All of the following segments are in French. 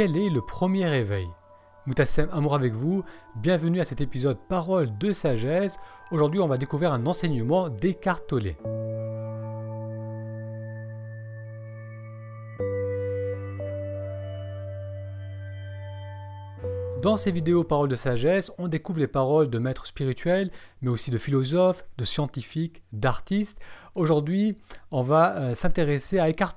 Quel est le premier réveil Moutassem Amour avec vous, bienvenue à cet épisode Parole de sagesse. Aujourd'hui, on va découvrir un enseignement d'Eckhart Tolle. Dans ces vidéos Paroles de sagesse, on découvre les paroles de maîtres spirituels, mais aussi de philosophes, de scientifiques, d'artistes. Aujourd'hui, on va euh, s'intéresser à Eckhart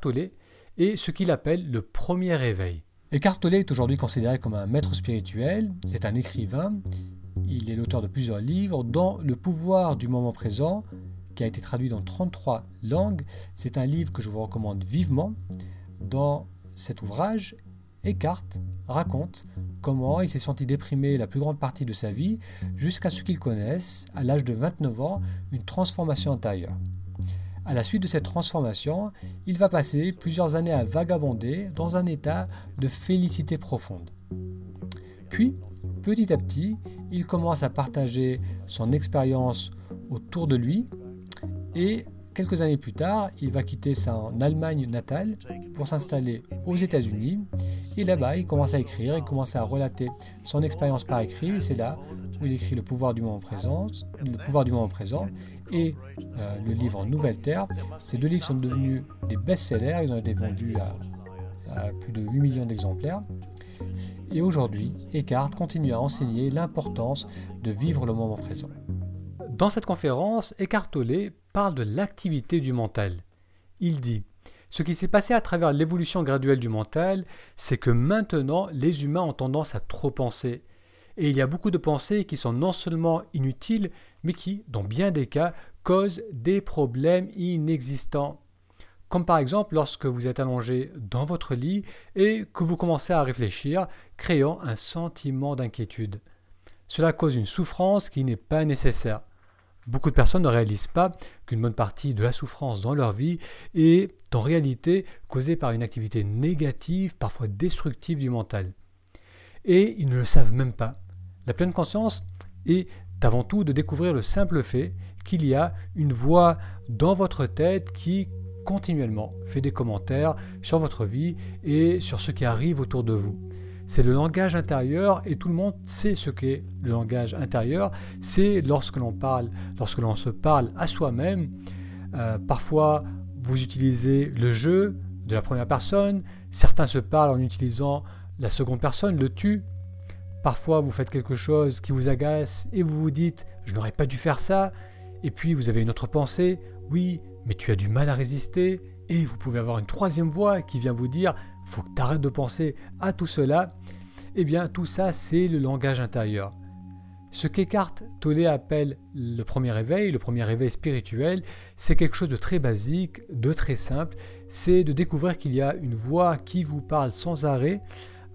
et ce qu'il appelle le premier réveil. Eckhart Tolle est aujourd'hui considéré comme un maître spirituel, c'est un écrivain, il est l'auteur de plusieurs livres, dont Le pouvoir du moment présent, qui a été traduit dans 33 langues. C'est un livre que je vous recommande vivement. Dans cet ouvrage, Eckhart raconte comment il s'est senti déprimé la plus grande partie de sa vie jusqu'à ce qu'il connaisse, à l'âge de 29 ans, une transformation intérieure. À la suite de cette transformation, il va passer plusieurs années à vagabonder dans un état de félicité profonde. Puis, petit à petit, il commence à partager son expérience autour de lui et Quelques années plus tard, il va quitter sa Allemagne natale pour s'installer aux États-Unis. Et là-bas, il commence à écrire, il commence à relater son expérience par écrit. C'est là où il écrit Le pouvoir du moment présent, le pouvoir du moment présent et euh, le livre Nouvelle Terre. Ces deux livres sont devenus des best-sellers. Ils ont été vendus à, à plus de 8 millions d'exemplaires. Et aujourd'hui, Eckhart continue à enseigner l'importance de vivre le moment présent. Dans cette conférence, Eckhart Tolle parle de l'activité du mental. Il dit Ce qui s'est passé à travers l'évolution graduelle du mental, c'est que maintenant les humains ont tendance à trop penser. Et il y a beaucoup de pensées qui sont non seulement inutiles, mais qui, dans bien des cas, causent des problèmes inexistants. Comme par exemple lorsque vous êtes allongé dans votre lit et que vous commencez à réfléchir, créant un sentiment d'inquiétude. Cela cause une souffrance qui n'est pas nécessaire. Beaucoup de personnes ne réalisent pas qu'une bonne partie de la souffrance dans leur vie est en réalité causée par une activité négative, parfois destructive du mental. Et ils ne le savent même pas. La pleine conscience est avant tout de découvrir le simple fait qu'il y a une voix dans votre tête qui continuellement fait des commentaires sur votre vie et sur ce qui arrive autour de vous c'est le langage intérieur et tout le monde sait ce qu'est le langage intérieur. C'est lorsque l'on parle, lorsque l'on se parle à soi-même. Euh, parfois, vous utilisez le jeu de la première personne. Certains se parlent en utilisant la seconde personne, le tu. Parfois, vous faites quelque chose qui vous agace et vous vous dites je n'aurais pas dû faire ça. Et puis, vous avez une autre pensée oui, mais tu as du mal à résister. Et vous pouvez avoir une troisième voix qui vient vous dire faut que tu arrêtes de penser à tout cela. Eh bien, tout ça, c'est le langage intérieur. Ce qu'Eckhart Tolle appelle le premier réveil, le premier réveil spirituel, c'est quelque chose de très basique, de très simple. C'est de découvrir qu'il y a une voix qui vous parle sans arrêt,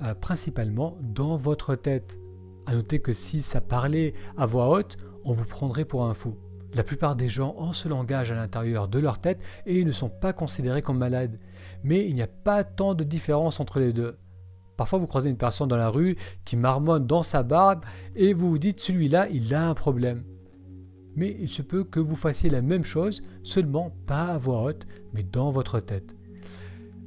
euh, principalement dans votre tête. À noter que si ça parlait à voix haute, on vous prendrait pour un fou. La plupart des gens ont ce langage à l'intérieur de leur tête et ne sont pas considérés comme malades. Mais il n'y a pas tant de différence entre les deux. Parfois, vous croisez une personne dans la rue qui marmonne dans sa barbe et vous vous dites celui-là, il a un problème. Mais il se peut que vous fassiez la même chose, seulement pas à voix haute, mais dans votre tête.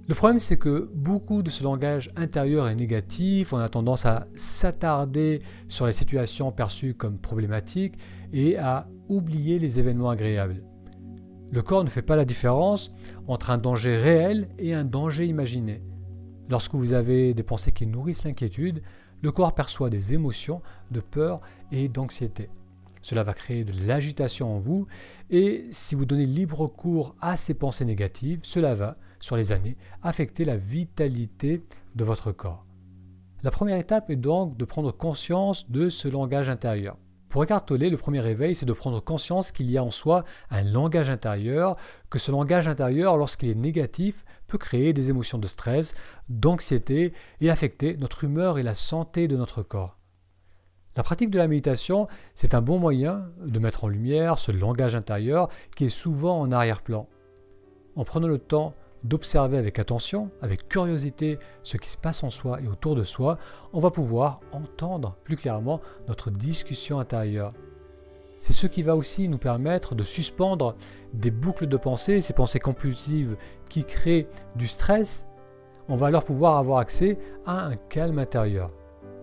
Le problème, c'est que beaucoup de ce langage intérieur est négatif, on a tendance à s'attarder sur les situations perçues comme problématiques et à oublier les événements agréables. Le corps ne fait pas la différence entre un danger réel et un danger imaginé. Lorsque vous avez des pensées qui nourrissent l'inquiétude, le corps perçoit des émotions de peur et d'anxiété. Cela va créer de l'agitation en vous et si vous donnez libre cours à ces pensées négatives, cela va, sur les années, affecter la vitalité de votre corps. La première étape est donc de prendre conscience de ce langage intérieur. Pour Eckhart Tolle, le premier réveil, c'est de prendre conscience qu'il y a en soi un langage intérieur, que ce langage intérieur, lorsqu'il est négatif, peut créer des émotions de stress, d'anxiété et affecter notre humeur et la santé de notre corps. La pratique de la méditation, c'est un bon moyen de mettre en lumière ce langage intérieur qui est souvent en arrière-plan. En prenant le temps d'observer avec attention, avec curiosité ce qui se passe en soi et autour de soi, on va pouvoir entendre plus clairement notre discussion intérieure. C'est ce qui va aussi nous permettre de suspendre des boucles de pensée, ces pensées compulsives qui créent du stress. on va alors pouvoir avoir accès à un calme intérieur.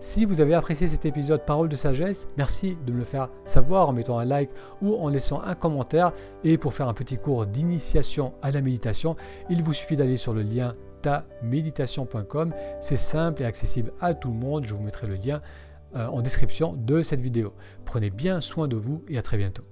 Si vous avez apprécié cet épisode Parole de sagesse, merci de me le faire savoir en mettant un like ou en laissant un commentaire. Et pour faire un petit cours d'initiation à la méditation, il vous suffit d'aller sur le lien taméditation.com. C'est simple et accessible à tout le monde. Je vous mettrai le lien euh, en description de cette vidéo. Prenez bien soin de vous et à très bientôt.